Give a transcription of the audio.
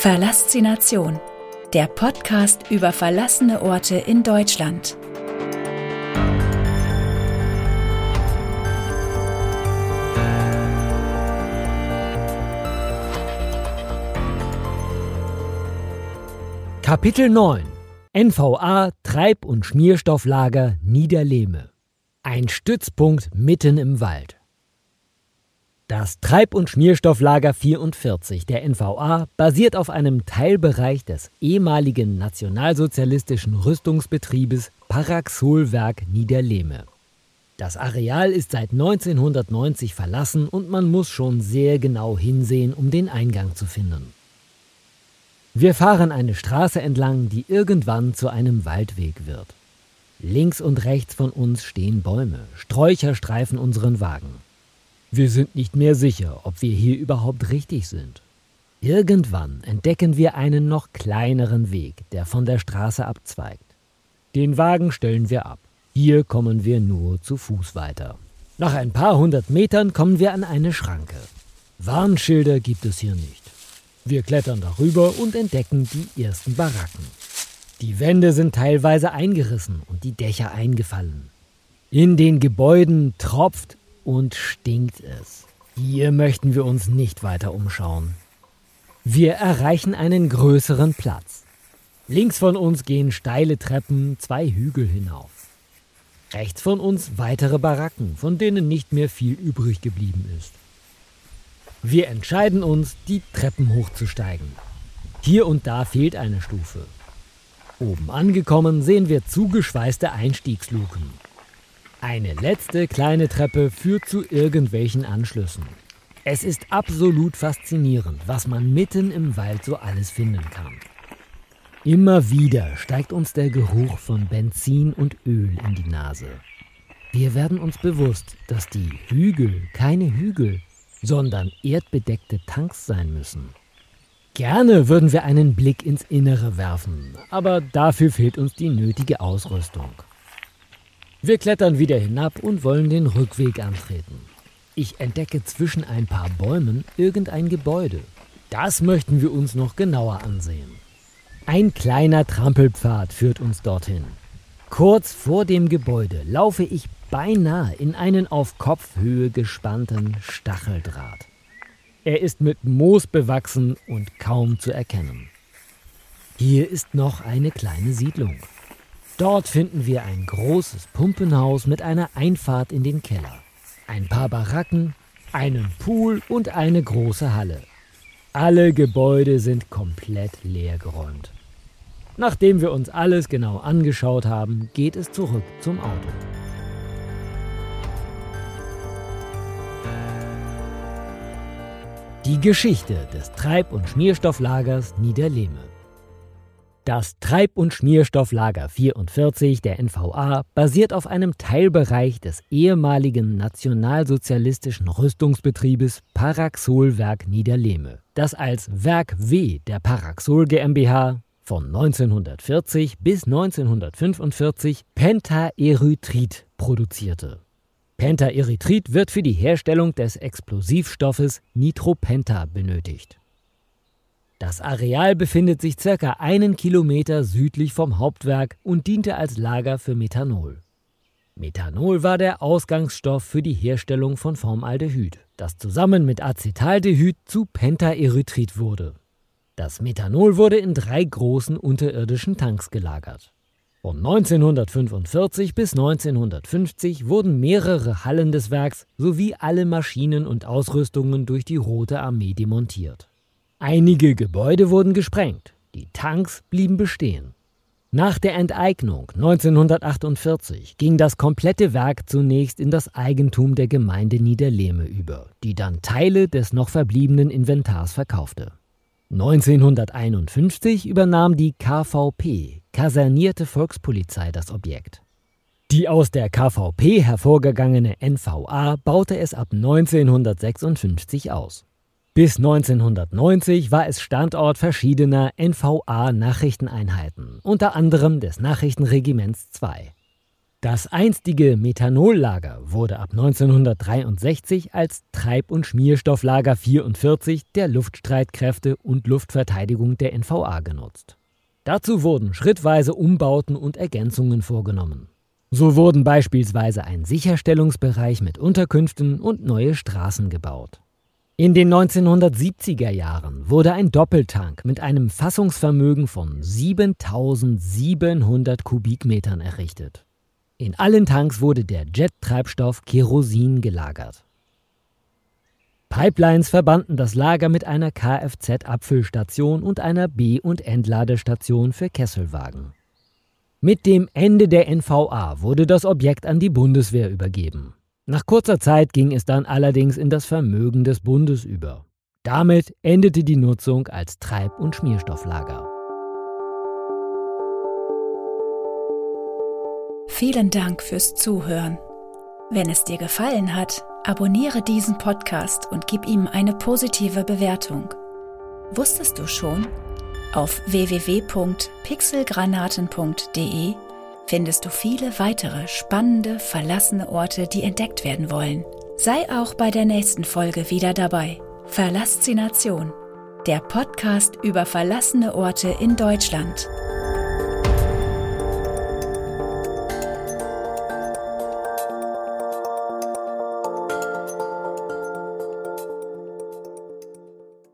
Verlassination, der Podcast über verlassene Orte in Deutschland. Kapitel 9 NVA Treib- und Schmierstofflager Niederlehme. Ein Stützpunkt mitten im Wald. Das Treib- und Schmierstofflager 44 der NVA basiert auf einem Teilbereich des ehemaligen nationalsozialistischen Rüstungsbetriebes Paraxolwerk Niederlehme. Das Areal ist seit 1990 verlassen und man muss schon sehr genau hinsehen, um den Eingang zu finden. Wir fahren eine Straße entlang, die irgendwann zu einem Waldweg wird. Links und rechts von uns stehen Bäume, Sträucher streifen unseren Wagen. Wir sind nicht mehr sicher, ob wir hier überhaupt richtig sind. Irgendwann entdecken wir einen noch kleineren Weg, der von der Straße abzweigt. Den Wagen stellen wir ab. Hier kommen wir nur zu Fuß weiter. Nach ein paar hundert Metern kommen wir an eine Schranke. Warnschilder gibt es hier nicht. Wir klettern darüber und entdecken die ersten Baracken. Die Wände sind teilweise eingerissen und die Dächer eingefallen. In den Gebäuden tropft und stinkt es. Hier möchten wir uns nicht weiter umschauen. Wir erreichen einen größeren Platz. Links von uns gehen steile Treppen zwei Hügel hinauf. Rechts von uns weitere Baracken, von denen nicht mehr viel übrig geblieben ist. Wir entscheiden uns, die Treppen hochzusteigen. Hier und da fehlt eine Stufe. Oben angekommen sehen wir zugeschweißte Einstiegsluken. Eine letzte kleine Treppe führt zu irgendwelchen Anschlüssen. Es ist absolut faszinierend, was man mitten im Wald so alles finden kann. Immer wieder steigt uns der Geruch von Benzin und Öl in die Nase. Wir werden uns bewusst, dass die Hügel keine Hügel, sondern erdbedeckte Tanks sein müssen. Gerne würden wir einen Blick ins Innere werfen, aber dafür fehlt uns die nötige Ausrüstung. Wir klettern wieder hinab und wollen den Rückweg antreten. Ich entdecke zwischen ein paar Bäumen irgendein Gebäude. Das möchten wir uns noch genauer ansehen. Ein kleiner Trampelpfad führt uns dorthin. Kurz vor dem Gebäude laufe ich beinahe in einen auf Kopfhöhe gespannten Stacheldraht. Er ist mit Moos bewachsen und kaum zu erkennen. Hier ist noch eine kleine Siedlung. Dort finden wir ein großes Pumpenhaus mit einer Einfahrt in den Keller, ein paar Baracken, einen Pool und eine große Halle. Alle Gebäude sind komplett leergeräumt. Nachdem wir uns alles genau angeschaut haben, geht es zurück zum Auto. Die Geschichte des Treib- und Schmierstofflagers Niederlehme. Das Treib- und Schmierstofflager 44 der NVA basiert auf einem Teilbereich des ehemaligen nationalsozialistischen Rüstungsbetriebes Paraxolwerk Niederlehme, das als Werk W der Paraxol GmbH von 1940 bis 1945 Pentaerythrit produzierte. Pentaerythrit wird für die Herstellung des Explosivstoffes Nitropenta benötigt. Das Areal befindet sich circa einen Kilometer südlich vom Hauptwerk und diente als Lager für Methanol. Methanol war der Ausgangsstoff für die Herstellung von Formaldehyd, das zusammen mit Acetaldehyd zu Pentaerythrit wurde. Das Methanol wurde in drei großen unterirdischen Tanks gelagert. Von 1945 bis 1950 wurden mehrere Hallen des Werks sowie alle Maschinen und Ausrüstungen durch die Rote Armee demontiert. Einige Gebäude wurden gesprengt, die Tanks blieben bestehen. Nach der Enteignung 1948 ging das komplette Werk zunächst in das Eigentum der Gemeinde Niederlehme über, die dann Teile des noch verbliebenen Inventars verkaufte. 1951 übernahm die KVP, Kasernierte Volkspolizei, das Objekt. Die aus der KVP hervorgegangene NVA baute es ab 1956 aus. Bis 1990 war es Standort verschiedener NVA-Nachrichteneinheiten, unter anderem des Nachrichtenregiments 2. Das einstige Methanollager wurde ab 1963 als Treib- und Schmierstofflager 44 der Luftstreitkräfte und Luftverteidigung der NVA genutzt. Dazu wurden schrittweise Umbauten und Ergänzungen vorgenommen. So wurden beispielsweise ein Sicherstellungsbereich mit Unterkünften und neue Straßen gebaut. In den 1970er Jahren wurde ein Doppeltank mit einem Fassungsvermögen von 7700 Kubikmetern errichtet. In allen Tanks wurde der Jet-Treibstoff Kerosin gelagert. Pipelines verbanden das Lager mit einer Kfz-Abfüllstation und einer B- und Entladestation für Kesselwagen. Mit dem Ende der NVA wurde das Objekt an die Bundeswehr übergeben. Nach kurzer Zeit ging es dann allerdings in das Vermögen des Bundes über. Damit endete die Nutzung als Treib- und Schmierstofflager. Vielen Dank fürs Zuhören. Wenn es dir gefallen hat, abonniere diesen Podcast und gib ihm eine positive Bewertung. Wusstest du schon? Auf www.pixelgranaten.de findest du viele weitere spannende, verlassene Orte, die entdeckt werden wollen. Sei auch bei der nächsten Folge wieder dabei. Verlassination, der Podcast über verlassene Orte in Deutschland.